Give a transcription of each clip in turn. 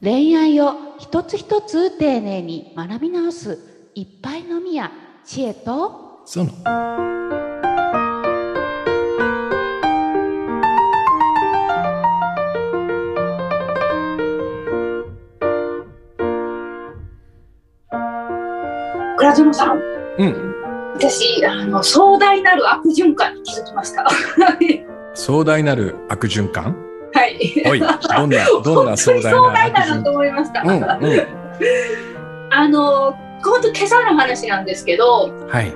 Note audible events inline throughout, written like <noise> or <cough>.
恋愛を一つ一つ丁寧に学び直すいっぱいのみや知恵と。その。倉園さん、うん。私あの壮大なる悪循環に気づきました。は <laughs> 壮大なる悪循環？い。おいどんな <laughs> どんな壮大な壮大と思いました。環うんうん。あの本当今朝の話なんですけど、はい。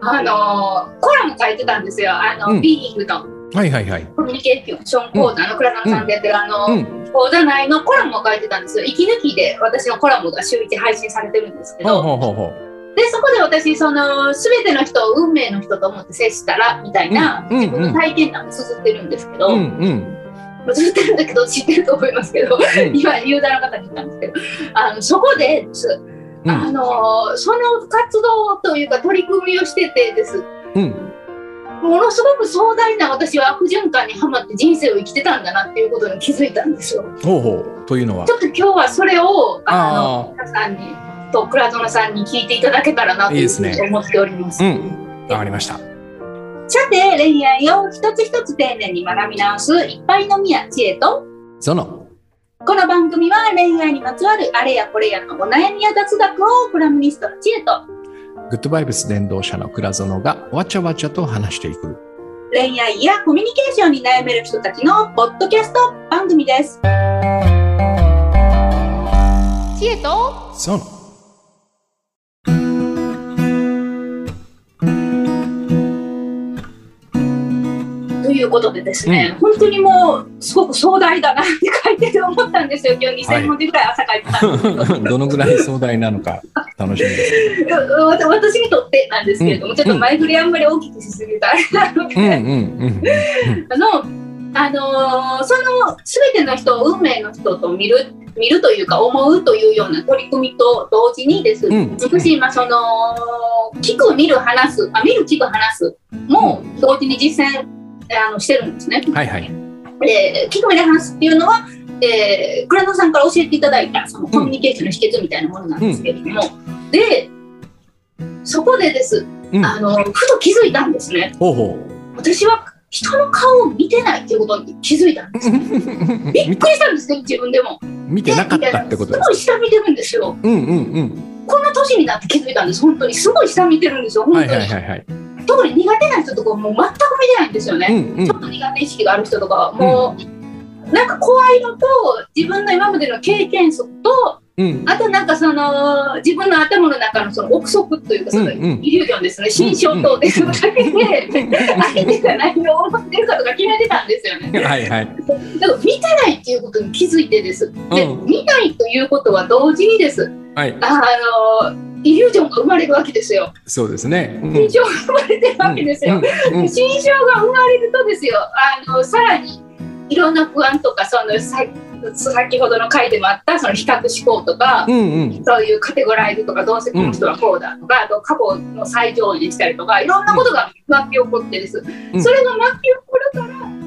あのコラム書いてたんですよ。あの、うん。ビーイングのはいはいはい。コミュニケーション講座の倉野さんでやってる、あの、うん。講座内のコラムを書いてたんですよ。息抜きで私のコラムが週一配信されてるんですけど、ほうほうほうでそこで私その全ての人を運命の人と思って接したらみたいな自分の体験談を綴ってるんですけど、うんうん綴ってるんだけど知ってると思いますけど、うん。今ユーザーの方に言ったんですけどあのそこであのその活動というか取り組みをしててです。うん。ものすごく壮大な私は悪循環にはまって人生を生きてたんだなっていうことに気づいたんですよ。ほうほう。というのは？ちょっと今日はそれをああの皆さんにと倉園さんに聞いていただけたらなというふうに思っております。うん。わかりましたさて恋愛を一つ一つ丁寧に学び直すいっぱいのみや知恵とその。この番組は恋愛にまつわるあれやこれやのお悩みや雑学をコラムニストの知恵とグッドバイブス伝道者の倉園がわちゃわちゃと話していく。恋愛やコミュニケーションに悩める人たちのポッドキャスト番組です。知恵とそのいうことでですね、本当にもうすごく壮大だなって書いてて思ったんですよ。今日2000文字ぐらい朝書いてたん。ですけど。どのぐらい壮大なのか楽しみですわ私にとってなんですけれども、ちょっと前振りあんまり大きくしすぎたあれなので、うんうんうん。あの、あのーその全ての人を運命の人と見る見るというか思うというような取り組みと同時にです、うん。私今その聞く見る話すあ見る聞く話すも同時に実践あのしてるんですね。はいはいで聞く見る話すっていうのは、えー、倉野さんから教えていただいたそのコミュニケーションの秘訣みたいなものなんですけれども、でそこでですうんあのふと気づいたんですね。ほうほ私は人の顔を見てないっていうことに気づいたんです。うびっくりしたんですけど、自分でも。見てなかったってことですすごい下見てるんですよ。うんうんうんこの年になって気づいたんです、本当に。すごい下見てるんですよ、本当に。はいはいはいはい特に苦手な人とかはもう全く見てないんですよね。うんうん。ちょっと苦手意識がある人とかは、もう、なんか怖いのと、自分の今までの経験則と、うん。あとなんかその、自分の頭の中のその憶測というか、そのうん。うんイリュージョンですね、心象等で、そのだけで、相手が何を思ってるかとか決めてたんですよね。は <laughs> いはい。だから見てないっていうことに気づいてです。で、うん。見ないということは同時にです。はい。あのイリュージョンが生まれるわけですよ。そうですねうん心象が生まれてるわけですよ。うんうん心象が生まれるとですよ。あのさらにいろんな不安とかそのさ先ほどの回でもあったその比較思考とか。うんうんそういうカテゴライズとかどうせこの人はこうだとか、あと過去の最上位にしたりとかいろんなことが巻き起こってです、んそれが巻き起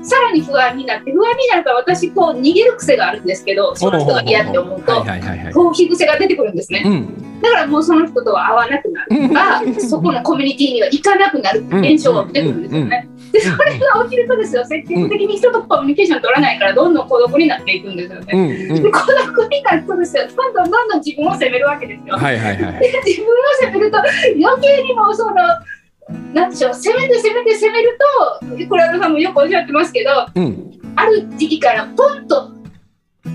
さらに不安になって不安になるから私こう逃げる癖があるんですけどその人が嫌って思うと逃避癖が出てくるんですね。うん。だからもうその人とは会わなくなるとかそこのコミュニティには行かなくなるって現象が出てくるんですよね。でそれが起きるとですよ積極的に人とコミュニケーション取らないからどんどん孤独になっていくんですよね。うんうん。で孤独になるとですよどんどんどんどん自分を責めるわけですよ。はいはいはい。で自分を責めると余計にもうそのなんでしょう。責めて責めて責めると倉田さんもよくおっしゃってますけどうん。ある時期からポンと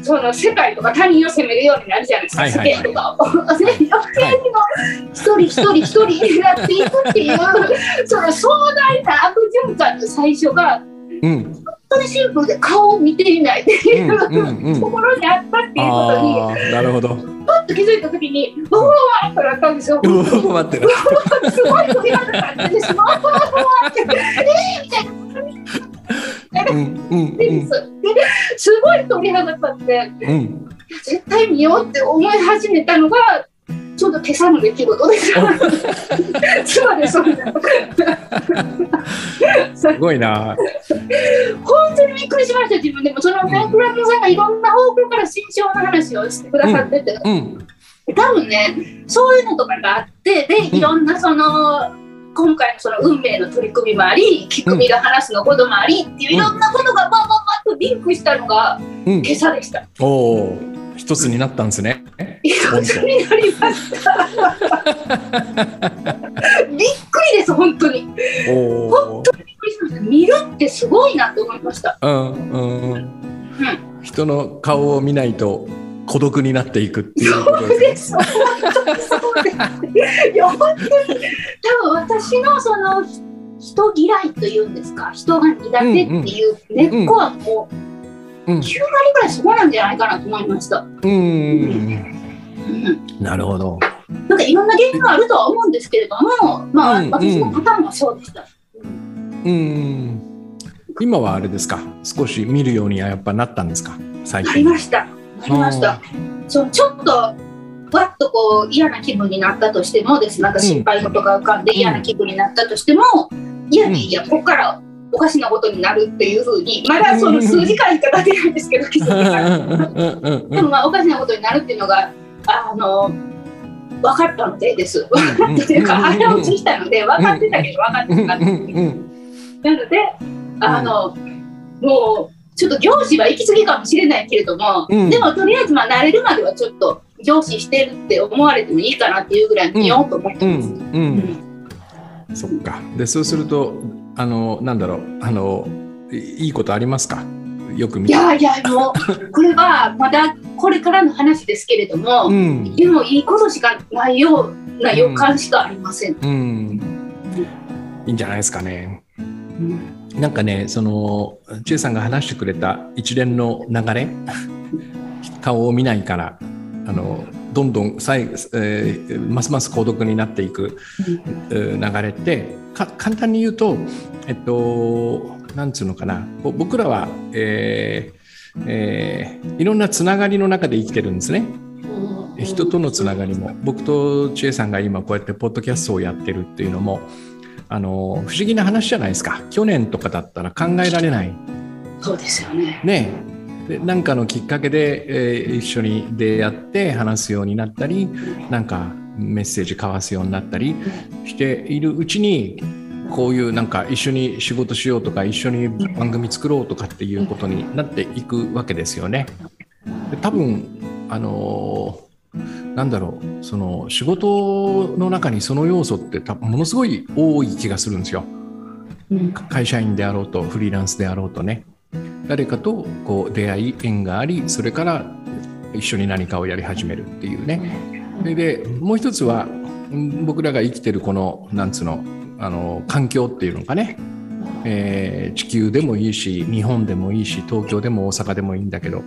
その世界とか他人を責めるようになるじゃないですか、はいはいはい。世間とかを。で余計にも一人一人一人になっていくっていうその壮大な悪循環の最初がうん。本当にシンプルで顔を見ていないっていう、うんうんうんところにあったっていうことになるほどパッと気づいた時にうわーってなったんですよ。うわ待ってなすごい鳥肌が立ってしまう。ってえーみたいな。うんうんでですごい鳥肌立ってうんうん絶対見ようって思い始めたのがちょうど今朝の出来事です。妻で <laughs> それだ。すごいな本当にびっくりしました自分でもそのねクラムさんがいろんな方向から心象の話をしてくださってて、うん。多分ねそういうのとかがあってでうんいろんなその、今回のその運命の取り組みもあり聞くみが話すのこともありっていういろんなことがバンバンバンとリンクしたのがうん今。朝でした。おお、一つになったんですね。一つになりました。<laughs> びっくりです本当に。びっおお。くりしました見るってすごいなと思いました。うんうん。人の顔を見ないと孤独になっていくっていうことそうでですす。本当にそうです。いや本当に多分私のその人嫌いというんですか人が苦手っていう根っこはもううん9割ぐらいそこなんじゃないかなと思いました。うん。うんなるほど。なんかいろんな原因があるとは思うんですけれども、まあ、うん私のパターンはそうでした。うん。今はあれですか？少し見るようにはやっぱなったんですか？最なり近。ました。なりました。そうちょっとわっとこう嫌な気分になったとしてもですなんか心配事が浮かんで嫌な気分になったとしても、いやいやここからおかしなことになるっていうふうにまだその数時間しか経ってないんですけど <laughs> 気づいてからでもまあおかしなことになるっていうのがあの分かったのでです。分かってというか腹落ちしたので分かってたけど分かってなかった。なのであのもうちょっと上司は行き過ぎかもしれないけれども、うんでもとりあえずまあ慣れるまではちょっと上司してるって思われてもいいかなっていうぐらい見ようと思ってます。そっか。で、そうすると、あの、なんだろう、あの、いいいことありますか？よく見て。いやいやもうこれはまだこれからの話ですけれども、うん。でもいいことしかないような予感しかありません。うん。いいんじゃないですかね。うんなんかね、その、千恵さんが話してくれた一連の流れ、顔を見ないから、あの、どんどんさい、えーますます孤独になっていく、えー流れってか簡単に言うと、えっと、なんつうのかな、ぼ僕らは、えーえーいろんなつながりの中で生きてるんですね。人とのつながりも。僕と千恵さんが今こうやってポッドキャストをやってるっていうのもあの不思議な話じゃないですか。去年とかだったら考えられない。そうですよね。ねでなんかのきっかけで、えー一緒に出会って話すようになったりなんかメッセージ交わすようになったりしているうちにこういうなんか一緒に仕事しようとか一緒に番組作ろうとかっていうことになっていくわけですよね。で多分あのーなんだろうその仕事の中にその要素って多分ものすごい多い気がするんですよ。うん会社員であろうとフリーランスであろうとね誰かとこう出会い縁がありそれから一緒に何かをやり始めるっていうね。ででもう一つはうん僕らが生きてるこのなんつうのあの環境っていうのかね、えー地球でもいいし日本でもいいし東京でも大阪でもいいんだけど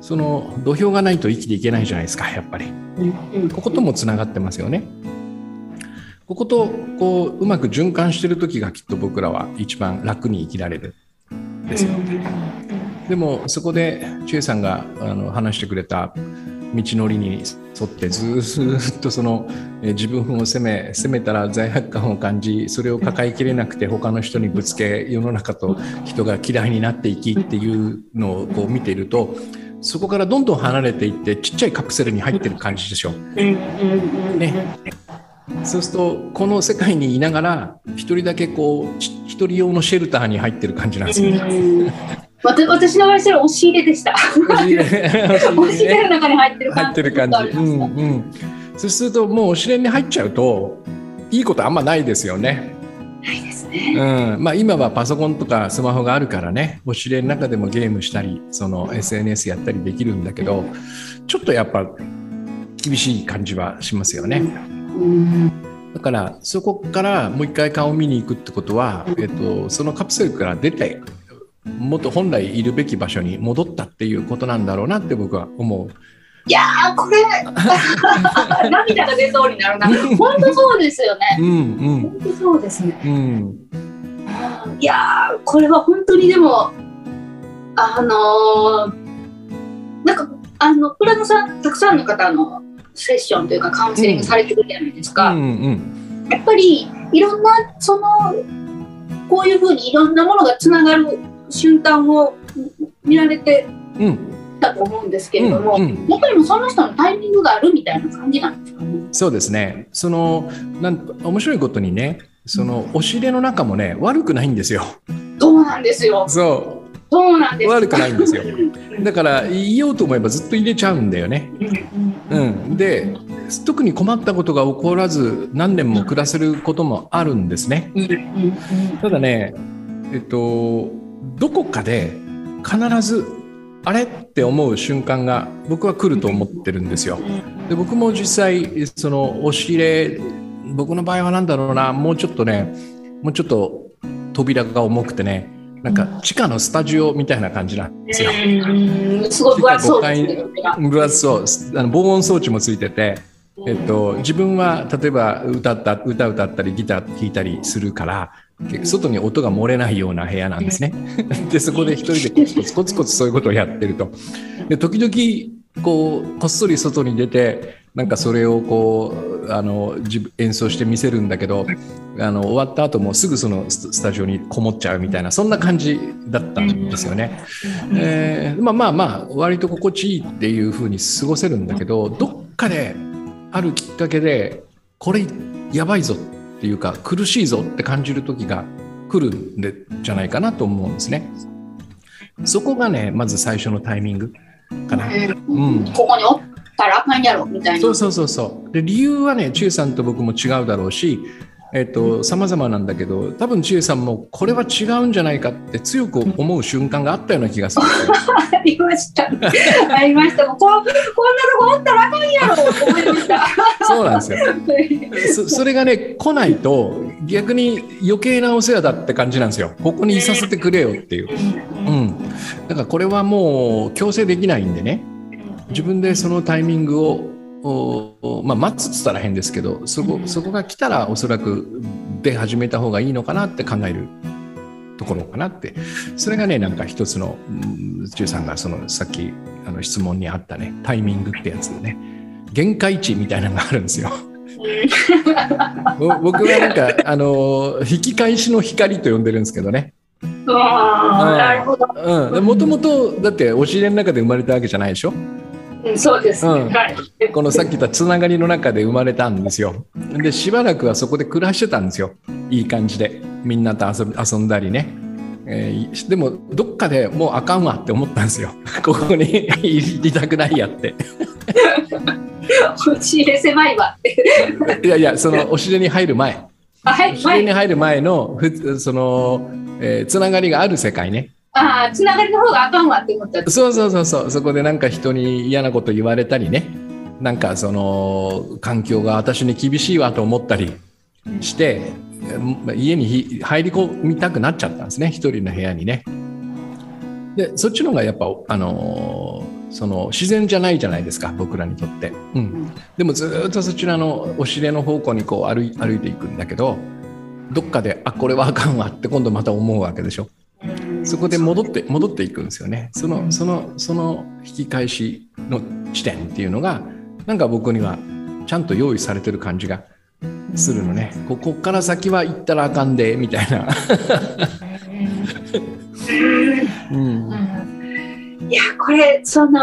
その土俵がないと生きていけないじゃないですかやっぱり。うん。ここともつながってますよね。こことこううまく循環してる時がきっと僕らは一番楽に生きられる。んですよ。でもそこで千恵さんがあの話してくれた道のりに沿ってずっとその自分を責め責めたら罪悪感を感じそれを抱えきれなくて他の人にぶつけ世の中と人が嫌いになっていきっていうのをこう見ているとそこからどんどん離れていってちっちゃいカプセルに入ってる感じでしょ？ねそうするとこの世界にいながら一人だけこうち一人用のシェルターに入ってる感じなんですよ。わた私の場合それ押し入れでした。押し入れの中に入ってる入ってる感じ。うんうん。そうするともうおしれに入っちゃうといいことあんまないですよね。ないですね。うん。まあ今はパソコンとかスマホがあるからね、おしれの中でもゲームしたり、その SNS やったりできるんだけど、ちょっとやっぱ厳しい感じはしますよね。うんだからそこからもう一回顔を見に行くってことは、えっと、そのカプセルから出てもっと本来いるべき場所に戻ったっていうことなんだろうなって僕は思う。いやーこれ <laughs> 涙が出そうになるな。本当そうですよね。うん本当そうですね。うんうんいやーこれは本当にでもあのーなんかあのプラノさんたくさんの方のセッションというかカウンセリングされてるじゃないですか。うんうんやっぱりいろんなそのこういうふうにいろんなものがつながる瞬間を見られてうんたと思うんですけれども、うんうんやっぱりもうその人のタイミングがあるみたいな感じなんですかね。そうですね。そのなん面白いことにね、その押し入れの中もね悪くないんですよ。そうなんですよ。そそうなんです。う悪くないんですよ。だから言おうと思えばずっと入れちゃうんだよね。うんで特に困ったことが起こらず何年も暮らせることもあるんですね。ただね、えっと、どこかで必ずあれ？って思う瞬間が僕は来ると思ってるんですよ。で僕も実際その押し入れ僕の場合は何だろうなもうちょっとねもうちょっと扉が重くてねなんか地下のスタジオみたいな感じなんですよ。うんすごい分厚そうですね。分厚そうあの防音装置もついてて、えっと、自分は例えば歌った歌歌ったりギター弾いたりするから外に音が漏れないような部屋なんですね。<laughs> でそこで一人でコツコツコツコツそういうことをやってると。で時々こうこっそり外に出てなんかそれをこうあの演奏して見せるんだけどあの終わった後もすぐそのススタジオにこもっちゃうみたいなそんな感じだったんですよね。えーまあまあまあ割と心地いいっていう風に過ごせるんだけどどっかであるきっかけでこれやばいぞっていうか苦しいぞって感じる時が来るんでじゃないかなと思うんですね。そこがねまず最初のタイミングかな。うんここにたらあかんやろみたいな。そうそうそうそうで理由はね千恵さんと僕も違うだろうしえっと様々なんだけど多分千恵さんもこれは違うんじゃないかって強く思う瞬間があったような気がする。ありました。ありました。もうここんなとこおったらあかんやろと思いました。そうなんですよそそれがね来ないと逆に余計なお世話だって感じなんですよここにいさせてくれよっていう、うん、だからこれはもう強制できないんでね自分でそのタイミングをおまあ、待つっつったら変ですけどそこそこが来たらおそらく出始めた方がいいのかなって考えるところかなって。それがねなんか一つのうん中さんがそのさっきあの質問にあったねタイミングってやつでね。限界値みたいなのがあるんですよ。ぼ僕はなんかあの引き返しの光と呼んでるんですけどね。もともとだって押し入れの中で生まれたわけじゃないでしょ？うんそうですね。うんはい。このさっき言ったつながりの中で生まれたんですよ。でしばらくはそこで暮らしてたんですよいい感じでみんなと遊んだりね。えーでもどっかでもうあかんわって思ったんですよ。<laughs> ここに <laughs> いりたくないやって。押し入れ狭いわって。いやいやその押し入れに入る前あはい押し入れにはい。入る前のふその、えーつながりがある世界ね。ああつながりの方があかんわって思った。そうそうそうそう。そこでなんか人に嫌なこと言われたりね。なんかその環境が私に厳しいわと思ったりしてえ家にひ入り込みたくなっちゃったんですね。一人の部屋にね。でそっちの方がやっぱあのーその自然じゃないじゃないですか。僕らにとって、うん、でもずーっとそちらの押し入れの方向にこう歩い歩いていくんだけどどっかであこれはあかんわって今度また思うわけでしょ。そこで戻って戻っていくんですよね。そのそのその引き返しの地点っていうのがなんか僕にはちゃんと用意されてる感じがするのね。ここから先は行ったらあかんでみたいな。いやこれその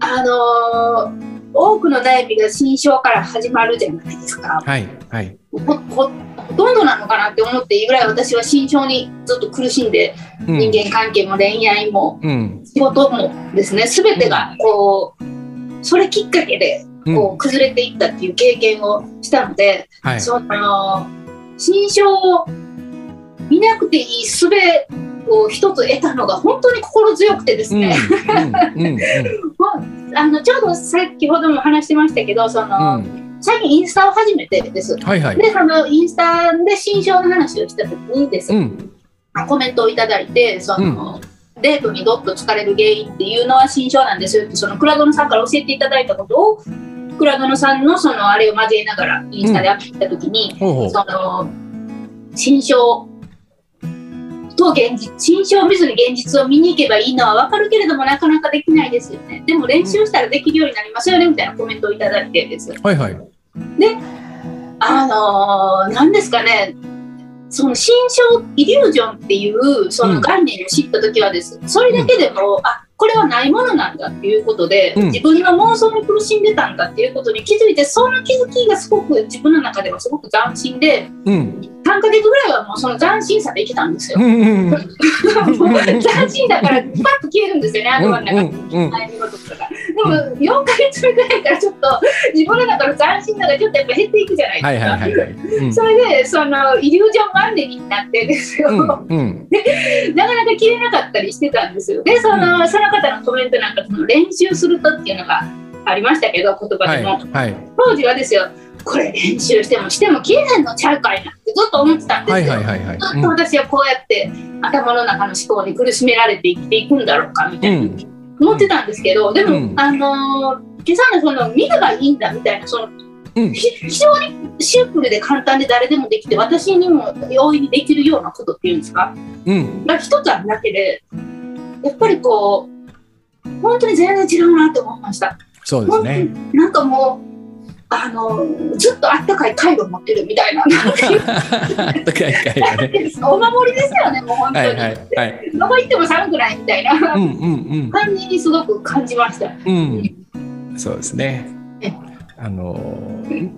あの多くの代日が新章から始まるじゃないですか。はいはいほほほとんどなのかなって思っていいぐらい私は新章にずっと苦しんで、うん。人間関係も恋愛もうん。仕事もですね全てがこうそれきっかけでうん。こう崩れていったっていう経験をしたので、はい。その新章を見なくていい術を一つ得たのが本当に心強くてですね、うん。うん。うん。<laughs> あのちょうど先ほども話してましたけどその、うん最近インスタを始めてです。はいはい。でそのインスタで新章の話をした時にです、うん。コメントをいただいてその、デートにどっと疲れる原因っていうのは新章なんですよってその倉園さんから教えていただいたことを倉園さんのそのあれを交えながらインスタでアップした時に、ほうほう。その新章と現実新章を見ずに現実を見に行けばいいのは分かるけれどもなかなかできないですよね。でも練習したらできるようになりますよねみたいなコメントをいただいてです。はいはいあのー、なんですかね。その新章イリュージョンっていうその概念を知った時はです、それだけでも、あこれはないものなんだっていうことで、うん。自分の妄想に苦しんでたんだっていうことに気づいてその気づきがすごく自分の中ではすごく斬新でうん。3ヶ月ぐらいはもうその斬新さで生きたんですよ。うんうん <laughs> もう斬新だからパッと消えるんですよね頭の中に。うん悩み事とかでも4ヶ月目ぐらいからちょっと自分の中の斬新さがちょっとやっぱ減っていくじゃないですか。はいはいはいはい。うんそれでそのイリュージョンマンネリになってですよ、うんうん <laughs> なかなか切れなかったりしてたんですよ。で、その,、その方のコメントなんかその練習するとっていうのがありましたけど、言葉はいでも。はい当時はですよ、これ練習してもしても切れへんのちゃうかいなってずっと思ってたんですよ。はいはいはいはい。ずっと私はこうやって頭の中の思考に苦しめられて生きていくんだろうかみたいな、うん思ってたんですけど、でも、うんあのー今朝のその見ればいいんだみたいな、そのうんひ非常にシンプルで簡単で誰でもできて、私にも容易にできるようなことっていうんですか、うんが一つあるだけで、やっぱりこう、本当に全然違うなと思いました。そうですね。なんかもう、あのずっとあったかいカイロ持ってるみたいな、あったかい会がね。お守りですよね、もう本当に。はいはいはい。どこ行っても寒くないみたいなうんうん感じにすごく感じました。うんうん。そうですねえ。あの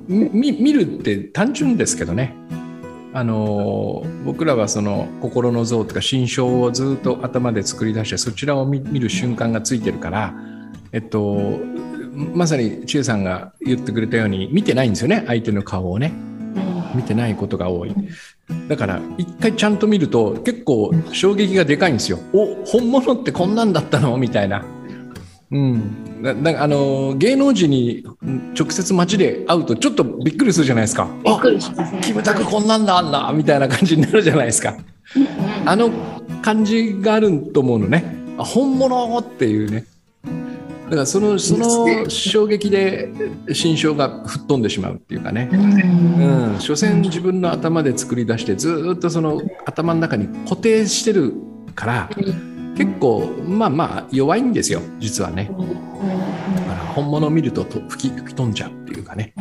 みみ見るって単純ですけどね。あの僕らはその心の像とか心象をずっと頭で作り出してそちらを見見る瞬間がついてるから、えっと、まさに千恵さんが言ってくれたように見てないんですよね。相手の顔をね。見てないことが多い。だから一回ちゃんと見ると結構衝撃がでかいんですよ。お本物ってこんなんだったの？みたいな。うん。だだあの芸能人に直接街で会うとちょっとびっくりするじゃないですか。びっくりしますね。キムタクこんなんだあんな。みたいな感じになるじゃないですか。あの感じがあると思うのね。あ本物？っていうねだからそのその衝撃で心象が吹っ飛んでしまうっていうかね、うん、所詮自分の頭で作り出してずーっとその頭の中に固定してるから結構まあまあ弱いんですよ実はね。だから本物を見るとと吹き吹き飛んじゃうっていうかね。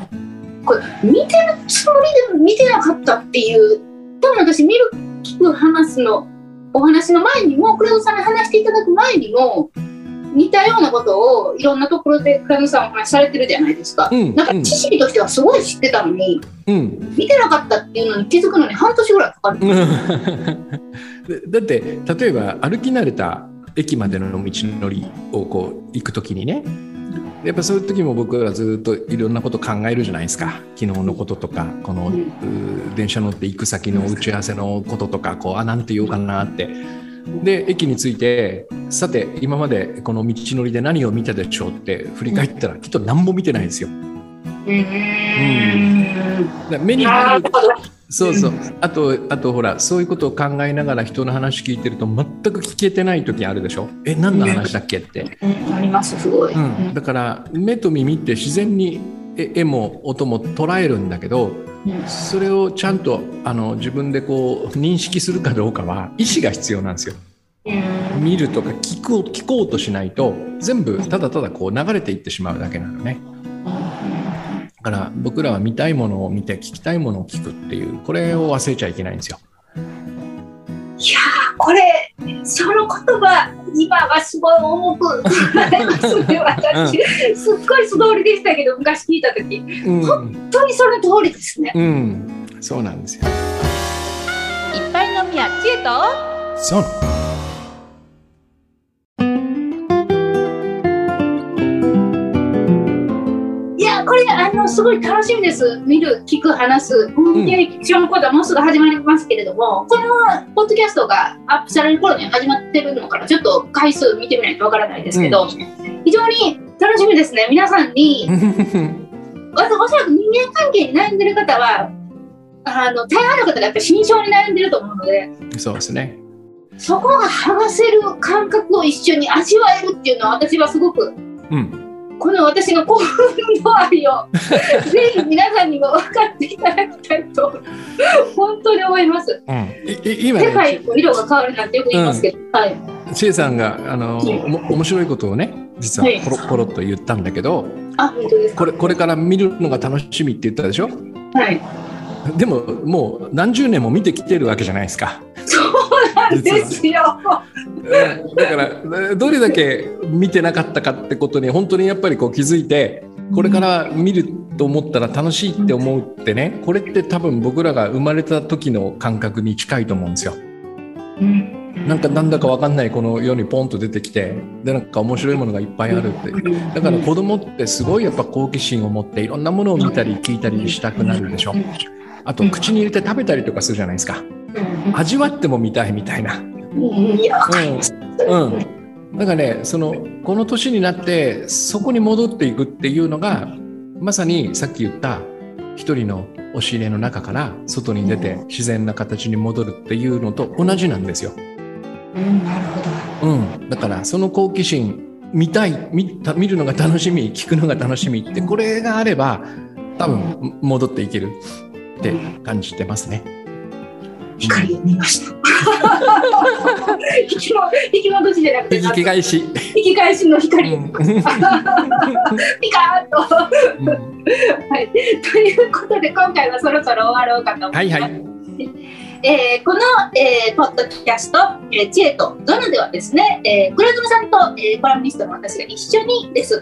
これ見てるつもりでも見てなかったっていう。多分私見る聞く話すのお話の前にも倉田さんに話していただく前にも似たようなことをいろんなところで倉田さんお話しされてるじゃないですか。うんなんか知識としてはすごい知ってたのに、うん。見てなかったっていうのに気づくのに半年ぐらいかかる。<laughs> でだって例えば歩き慣れた駅までの道のりをこう行く時にね。やっぱそういう時も僕はずっといろんなこと考えるじゃないですか。昨日のこととかこの、電車乗って行く先の打ち合わせのこととかこうあなんて言おうかなってで駅に着いてさて今までこの道のりで何を見たでしょうって振り返ったらきっと何も見てないんですよ。うーん。目にな入る。そうそう。あと、あとほら、そういうことを考えながら人の話聞いてると全く聞けてない時あるでしょえ、何の話だっけって。うんあります、すごい。うん。だから、目と耳って自然に絵絵も音も捉えるんだけど、うんそれをちゃんとあの自分でこう認識するかどうかは意思が必要なんですよ。見るとか聞こう聞こうとしないと全部ただただこう流れていってしまうだけなのね。だから僕らは見たいものを見て聞きたいものを聞くっていうこれを忘れちゃいけないんですよ。いやこれその言葉今はすごい重くすね私、<laughs> すっごい素通りでしたけど昔聞いた時。うん、本当にその通りですね。うん、そうなんですよ。いっぱい飲みや知恵とそう。いやこれあのすごい楽しみです。見る聞く話す。コミュニケーション講座もうすぐ始まりますけれども、このポッドキャストがアップされる頃に始まってるのからちょっと回数見てみないとわからないですけど、非常に楽しみですね皆さんに <laughs> わおそらく人間関係に悩んでる方はあの大半の方がやっぱり心象に悩んでると思うのでそうですね。そこが剥がせる感覚を一緒に味わえるっていうのは私はすごくうん。この私の興奮の愛をぜひ皆さんにも分かっていただきたいと本当に思います。うん、いい今世ね、界の色が変わるなんてよく言いますけど、はい。千恵さんがあの、うんおも面白いことをね、実ははいポロポロっと言ったんだけど、あ、本当ですか？これこれから見るのが楽しみって言ったでしょ？はい。でももう何十年も見てきてるわけじゃないですか。ですよ。うんだからどれだけ見てなかったかってことに本当にやっぱりこう気づいてこれから見ると思ったら楽しいって思うってねこれって多分僕らが生まれた時の感覚に近いと思うんですよ。なんかなんだかわかんないこの世にポンと出てきてでなんか面白いものがいっぱいあるって。だから子供ってすごいやっぱ好奇心を持っていろんなものを見たり聞いたりしたくなるでしょ。あと口に入れて食べたりとかするじゃないですか味わっても見たいみたいな。うんうんだからねそのこの年になってそこに戻っていくっていうのがまさにさっき言った一人の押し入れの中から外に出て自然な形に戻るっていうのと同じなんですよ。うん、なるほど。うん、だからその好奇心見たい見た見るのが楽しみ聞くのが楽しみってこれがあれば多分戻っていけるって感じてますね。光を見ました。引きも引き戻しじゃなくて、引き返し。引き返しのう光、ん <laughs> ピカーンと。はい、ということで今回はそろそろ終わろうかと思います。はいはい。えーこの、えーポッドキャスト「えー知恵とゾノ」ではですね、えー、黒妻さんと、えーコラムニストの私が一緒にです、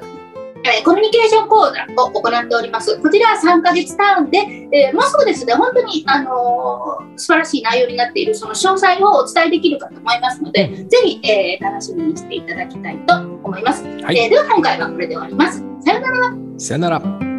えーコミュニケーション講座を行っております。こちらは3ヶ月ターンで、えーもうすぐですね、本当に、あのー素晴らしい内容になっているその詳細をお伝えできるかと思いますので、ぜひ、えー楽しみにしていただきたいと思います。はいえーでは今回はこれで終わります。さようなら。さよなら。